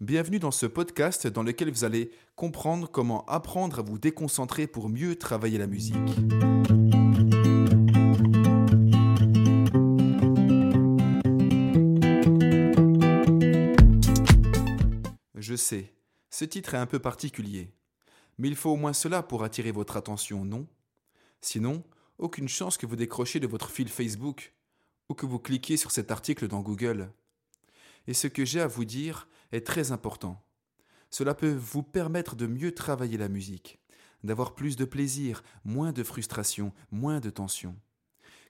Bienvenue dans ce podcast dans lequel vous allez comprendre comment apprendre à vous déconcentrer pour mieux travailler la musique. Je sais, ce titre est un peu particulier, mais il faut au moins cela pour attirer votre attention, non? Sinon, aucune chance que vous décrochiez de votre fil Facebook ou que vous cliquiez sur cet article dans Google. Et ce que j'ai à vous dire est très important. Cela peut vous permettre de mieux travailler la musique, d'avoir plus de plaisir, moins de frustration, moins de tension.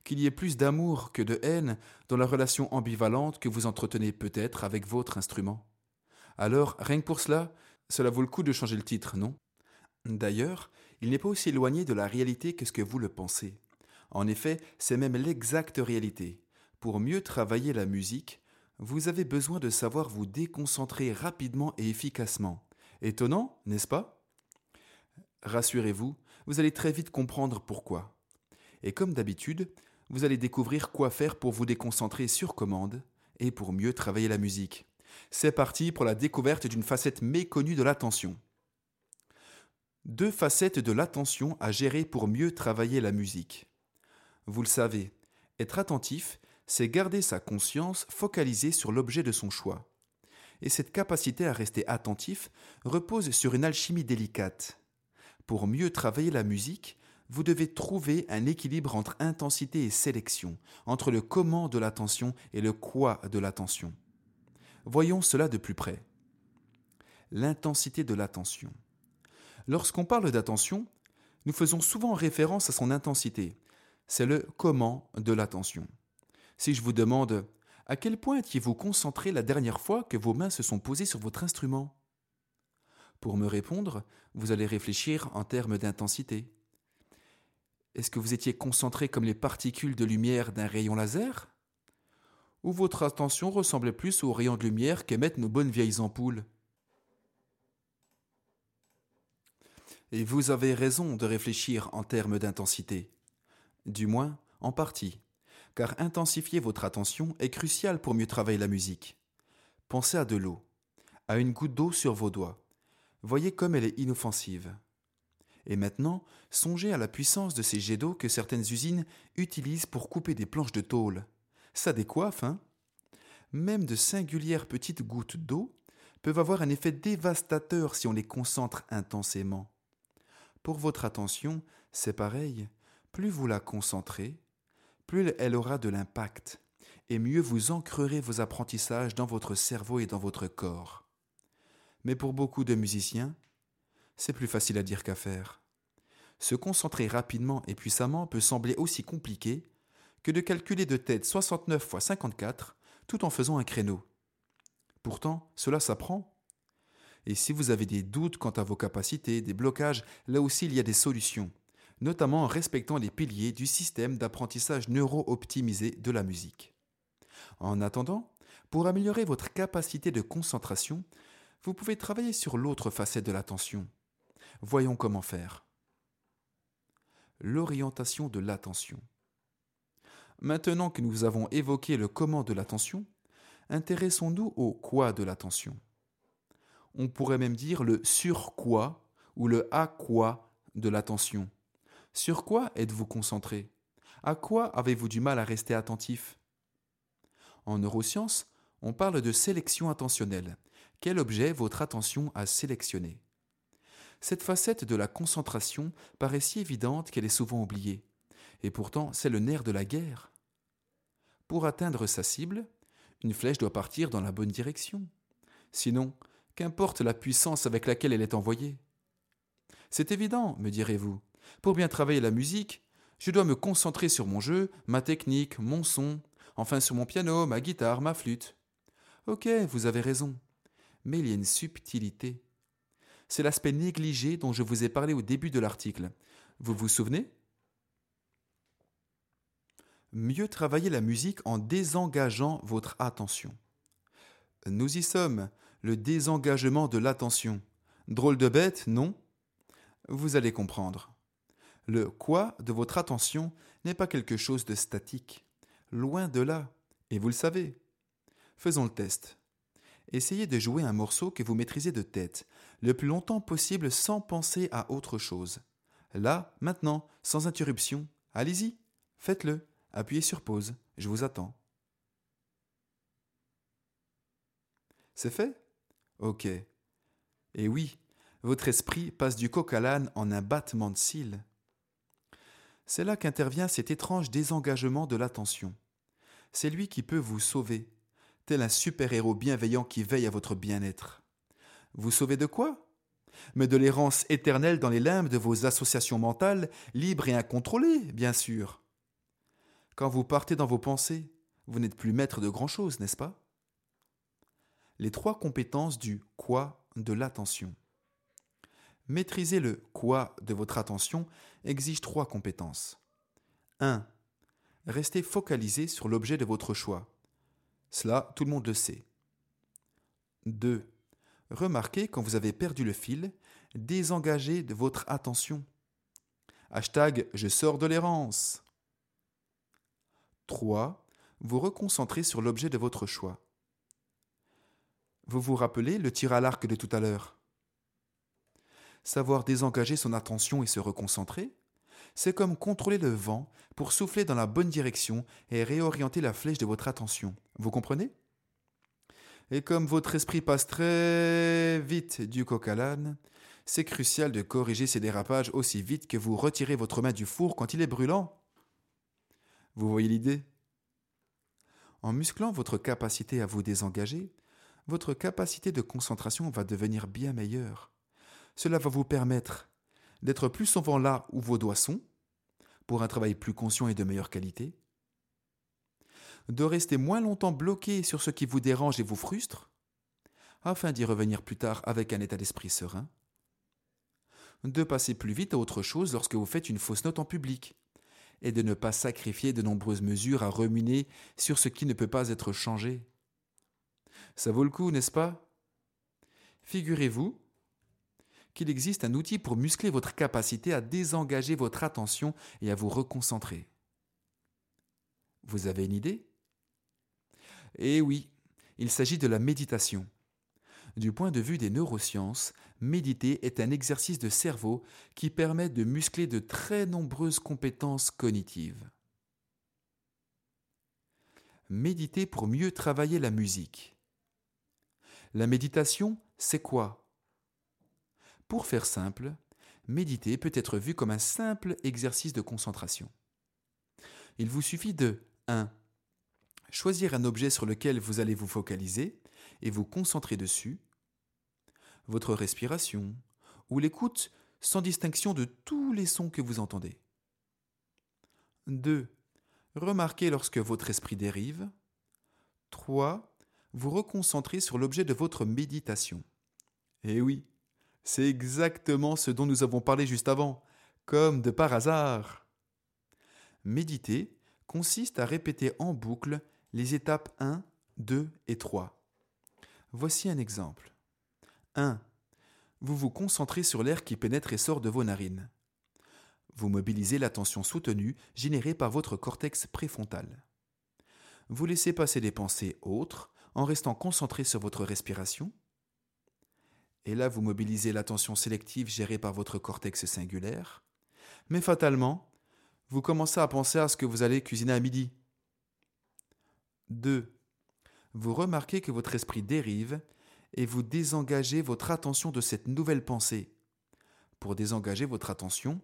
Qu'il y ait plus d'amour que de haine dans la relation ambivalente que vous entretenez peut-être avec votre instrument. Alors, rien que pour cela, cela vaut le coup de changer le titre, non? D'ailleurs, il n'est pas aussi éloigné de la réalité que ce que vous le pensez. En effet, c'est même l'exacte réalité. Pour mieux travailler la musique, vous avez besoin de savoir vous déconcentrer rapidement et efficacement. Étonnant, n'est-ce pas? Rassurez-vous, vous allez très vite comprendre pourquoi. Et comme d'habitude, vous allez découvrir quoi faire pour vous déconcentrer sur commande et pour mieux travailler la musique. C'est parti pour la découverte d'une facette méconnue de l'attention. Deux facettes de l'attention à gérer pour mieux travailler la musique. Vous le savez, être attentif, c'est garder sa conscience focalisée sur l'objet de son choix. Et cette capacité à rester attentif repose sur une alchimie délicate. Pour mieux travailler la musique, vous devez trouver un équilibre entre intensité et sélection, entre le comment de l'attention et le quoi de l'attention. Voyons cela de plus près. L'intensité de l'attention. Lorsqu'on parle d'attention, nous faisons souvent référence à son intensité. C'est le comment de l'attention. Si je vous demande à quel point étiez-vous concentré la dernière fois que vos mains se sont posées sur votre instrument? Pour me répondre, vous allez réfléchir en termes d'intensité. Est-ce que vous étiez concentré comme les particules de lumière d'un rayon laser? Ou votre attention ressemblait plus aux rayons de lumière qu'émettent nos bonnes vieilles ampoules? Et vous avez raison de réfléchir en termes d'intensité. Du moins, en partie. Car intensifier votre attention est crucial pour mieux travailler la musique. Pensez à de l'eau, à une goutte d'eau sur vos doigts. Voyez comme elle est inoffensive. Et maintenant, songez à la puissance de ces jets d'eau que certaines usines utilisent pour couper des planches de tôle. Ça décoiffe, hein? Même de singulières petites gouttes d'eau peuvent avoir un effet dévastateur si on les concentre intensément. Pour votre attention, c'est pareil. Plus vous la concentrez, plus elle aura de l'impact, et mieux vous ancrerez vos apprentissages dans votre cerveau et dans votre corps. Mais pour beaucoup de musiciens, c'est plus facile à dire qu'à faire. Se concentrer rapidement et puissamment peut sembler aussi compliqué que de calculer de tête 69 x 54 tout en faisant un créneau. Pourtant, cela s'apprend. Et si vous avez des doutes quant à vos capacités, des blocages, là aussi il y a des solutions, notamment en respectant les piliers du système d'apprentissage neuro-optimisé de la musique. En attendant, pour améliorer votre capacité de concentration, vous pouvez travailler sur l'autre facette de l'attention. Voyons comment faire. L'orientation de l'attention. Maintenant que nous avons évoqué le comment de l'attention, intéressons-nous au quoi de l'attention on pourrait même dire le sur quoi ou le à quoi de l'attention. Sur quoi êtes-vous concentré? À quoi avez-vous du mal à rester attentif? En neurosciences, on parle de sélection attentionnelle. Quel objet votre attention a sélectionné? Cette facette de la concentration paraît si évidente qu'elle est souvent oubliée. Et pourtant, c'est le nerf de la guerre. Pour atteindre sa cible, une flèche doit partir dans la bonne direction. Sinon, qu'importe la puissance avec laquelle elle est envoyée. C'est évident, me direz-vous. Pour bien travailler la musique, je dois me concentrer sur mon jeu, ma technique, mon son, enfin sur mon piano, ma guitare, ma flûte. Ok, vous avez raison. Mais il y a une subtilité. C'est l'aspect négligé dont je vous ai parlé au début de l'article. Vous vous souvenez? Mieux travailler la musique en désengageant votre attention. Nous y sommes le désengagement de l'attention. Drôle de bête, non? Vous allez comprendre. Le quoi de votre attention n'est pas quelque chose de statique. Loin de là. Et vous le savez. Faisons le test. Essayez de jouer un morceau que vous maîtrisez de tête, le plus longtemps possible sans penser à autre chose. Là, maintenant, sans interruption. Allez-y, faites-le. Appuyez sur pause. Je vous attends. C'est fait? Ok. Et oui, votre esprit passe du coq à l'âne en un battement de cils. C'est là qu'intervient cet étrange désengagement de l'attention. C'est lui qui peut vous sauver, tel un super-héros bienveillant qui veille à votre bien-être. Vous sauvez de quoi? Mais de l'errance éternelle dans les limbes de vos associations mentales, libres et incontrôlées, bien sûr. Quand vous partez dans vos pensées, vous n'êtes plus maître de grand-chose, n'est-ce pas? Les trois compétences du quoi de l'attention. Maîtriser le quoi de votre attention exige trois compétences. 1. Restez focalisé sur l'objet de votre choix. Cela, tout le monde le sait. 2. Remarquez quand vous avez perdu le fil, désengagez votre attention. Hashtag je sors de l'errance. 3. Vous reconcentrez sur l'objet de votre choix. Vous vous rappelez le tir à l'arc de tout à l'heure? Savoir désengager son attention et se reconcentrer c'est comme contrôler le vent pour souffler dans la bonne direction et réorienter la flèche de votre attention. Vous comprenez? Et comme votre esprit passe très vite du coq à l'âne, c'est crucial de corriger ces dérapages aussi vite que vous retirez votre main du four quand il est brûlant. Vous voyez l'idée? En musclant votre capacité à vous désengager, votre capacité de concentration va devenir bien meilleure. Cela va vous permettre d'être plus souvent là où vos doigts sont, pour un travail plus conscient et de meilleure qualité, de rester moins longtemps bloqué sur ce qui vous dérange et vous frustre, afin d'y revenir plus tard avec un état d'esprit serein, de passer plus vite à autre chose lorsque vous faites une fausse note en public, et de ne pas sacrifier de nombreuses mesures à ruminer sur ce qui ne peut pas être changé. Ça vaut le coup, n'est-ce pas? Figurez-vous qu'il existe un outil pour muscler votre capacité à désengager votre attention et à vous reconcentrer. Vous avez une idée? Eh oui, il s'agit de la méditation. Du point de vue des neurosciences, méditer est un exercice de cerveau qui permet de muscler de très nombreuses compétences cognitives. Méditer pour mieux travailler la musique. La méditation, c'est quoi? Pour faire simple, méditer peut être vu comme un simple exercice de concentration. Il vous suffit de 1. Choisir un objet sur lequel vous allez vous focaliser et vous concentrer dessus, votre respiration ou l'écoute sans distinction de tous les sons que vous entendez. 2. Remarquez lorsque votre esprit dérive. 3. Vous reconcentrer sur l'objet de votre méditation. Eh oui, c'est exactement ce dont nous avons parlé juste avant, comme de par hasard. Méditer consiste à répéter en boucle les étapes 1, 2 et 3. Voici un exemple. 1. Vous vous concentrez sur l'air qui pénètre et sort de vos narines. Vous mobilisez l'attention soutenue générée par votre cortex préfrontal. Vous laissez passer des pensées autres en restant concentré sur votre respiration et là vous mobilisez l'attention sélective gérée par votre cortex singulaire, mais fatalement, vous commencez à penser à ce que vous allez cuisiner à midi. 2. Vous remarquez que votre esprit dérive et vous désengagez votre attention de cette nouvelle pensée. Pour désengager votre attention,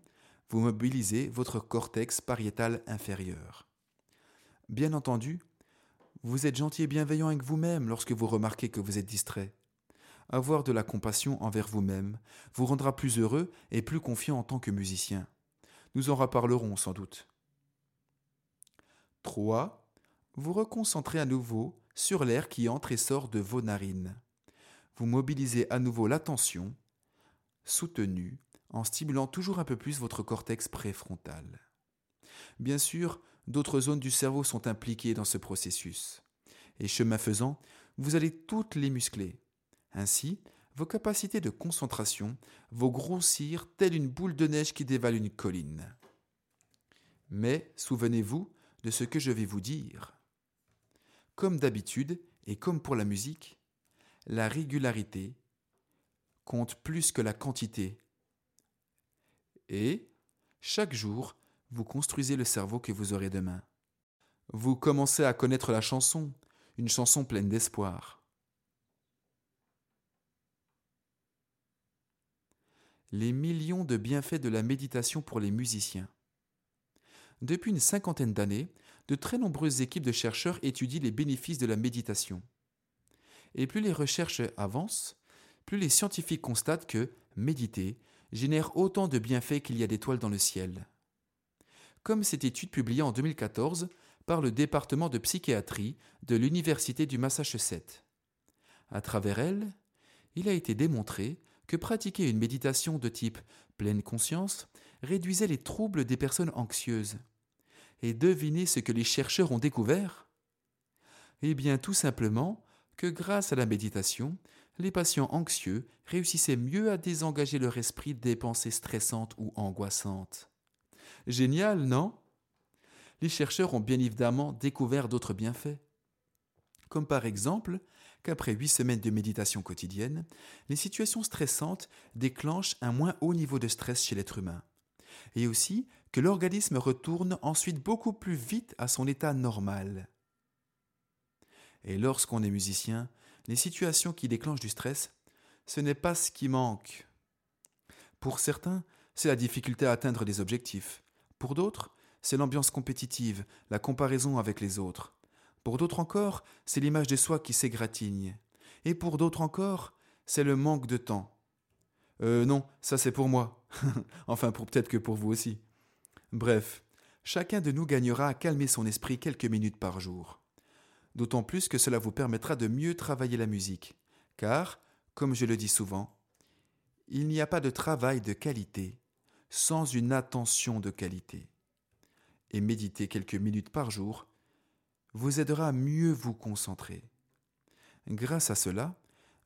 vous mobilisez votre cortex pariétal inférieur. Bien entendu, vous êtes gentil et bienveillant avec vous-même lorsque vous remarquez que vous êtes distrait avoir de la compassion envers vous-même vous rendra plus heureux et plus confiant en tant que musicien. Nous en reparlerons sans doute. 3. Vous reconcentrez à nouveau sur l'air qui entre et sort de vos narines. Vous mobilisez à nouveau l'attention, soutenue, en stimulant toujours un peu plus votre cortex préfrontal. Bien sûr, d'autres zones du cerveau sont impliquées dans ce processus. Et chemin faisant, vous allez toutes les muscler, ainsi, vos capacités de concentration vont grossir telle une boule de neige qui dévale une colline. Mais souvenez-vous de ce que je vais vous dire. Comme d'habitude, et comme pour la musique, la régularité compte plus que la quantité. Et, chaque jour, vous construisez le cerveau que vous aurez demain. Vous commencez à connaître la chanson, une chanson pleine d'espoir. Les millions de bienfaits de la méditation pour les musiciens. Depuis une cinquantaine d'années, de très nombreuses équipes de chercheurs étudient les bénéfices de la méditation. Et plus les recherches avancent, plus les scientifiques constatent que méditer génère autant de bienfaits qu'il y a d'étoiles dans le ciel. Comme cette étude publiée en 2014 par le département de psychiatrie de l'Université du Massachusetts. À travers elle, il a été démontré que pratiquer une méditation de type pleine conscience réduisait les troubles des personnes anxieuses. Et devinez ce que les chercheurs ont découvert? Eh bien tout simplement que grâce à la méditation, les patients anxieux réussissaient mieux à désengager leur esprit des pensées stressantes ou angoissantes. Génial, non? Les chercheurs ont bien évidemment découvert d'autres bienfaits. Comme par exemple qu'après huit semaines de méditation quotidienne, les situations stressantes déclenchent un moins haut niveau de stress chez l'être humain. Et aussi que l'organisme retourne ensuite beaucoup plus vite à son état normal. Et lorsqu'on est musicien, les situations qui déclenchent du stress, ce n'est pas ce qui manque. Pour certains, c'est la difficulté à atteindre des objectifs. Pour d'autres, c'est l'ambiance compétitive, la comparaison avec les autres. Pour d'autres encore, c'est l'image de soi qui s'égratigne. Et pour d'autres encore, c'est le manque de temps. Euh non, ça c'est pour moi. enfin, pour peut-être que pour vous aussi. Bref, chacun de nous gagnera à calmer son esprit quelques minutes par jour d'autant plus que cela vous permettra de mieux travailler la musique, car, comme je le dis souvent, il n'y a pas de travail de qualité sans une attention de qualité. Et méditer quelques minutes par jour vous aidera à mieux vous concentrer. Grâce à cela,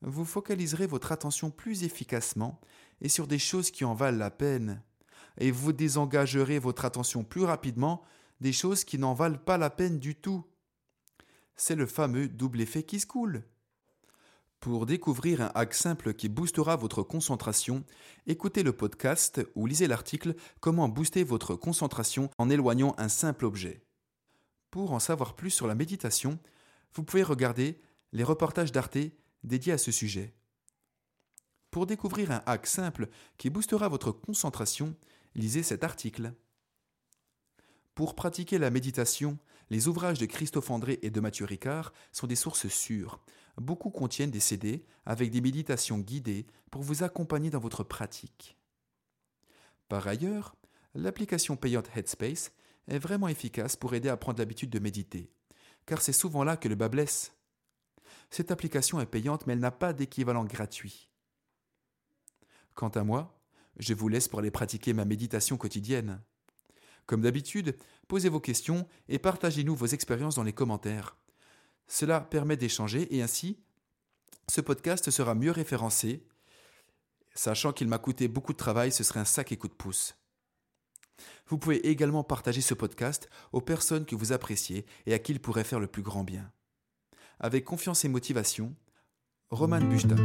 vous focaliserez votre attention plus efficacement et sur des choses qui en valent la peine, et vous désengagerez votre attention plus rapidement des choses qui n'en valent pas la peine du tout c'est le fameux double effet qui se coule. Pour découvrir un hack simple qui boostera votre concentration, écoutez le podcast ou lisez l'article Comment booster votre concentration en éloignant un simple objet. Pour en savoir plus sur la méditation, vous pouvez regarder les reportages d'Arte dédiés à ce sujet. Pour découvrir un hack simple qui boostera votre concentration, lisez cet article. Pour pratiquer la méditation, les ouvrages de Christophe André et de Mathieu Ricard sont des sources sûres. Beaucoup contiennent des CD avec des méditations guidées pour vous accompagner dans votre pratique. Par ailleurs, l'application payante Headspace est vraiment efficace pour aider à prendre l'habitude de méditer, car c'est souvent là que le bas blesse. Cette application est payante, mais elle n'a pas d'équivalent gratuit. Quant à moi, je vous laisse pour aller pratiquer ma méditation quotidienne. Comme d'habitude, posez vos questions et partagez-nous vos expériences dans les commentaires. Cela permet d'échanger et ainsi, ce podcast sera mieux référencé. Sachant qu'il m'a coûté beaucoup de travail, ce serait un sac et coup de pouce. Vous pouvez également partager ce podcast aux personnes que vous appréciez et à qui il pourrait faire le plus grand bien. Avec confiance et motivation, Roman Buchta.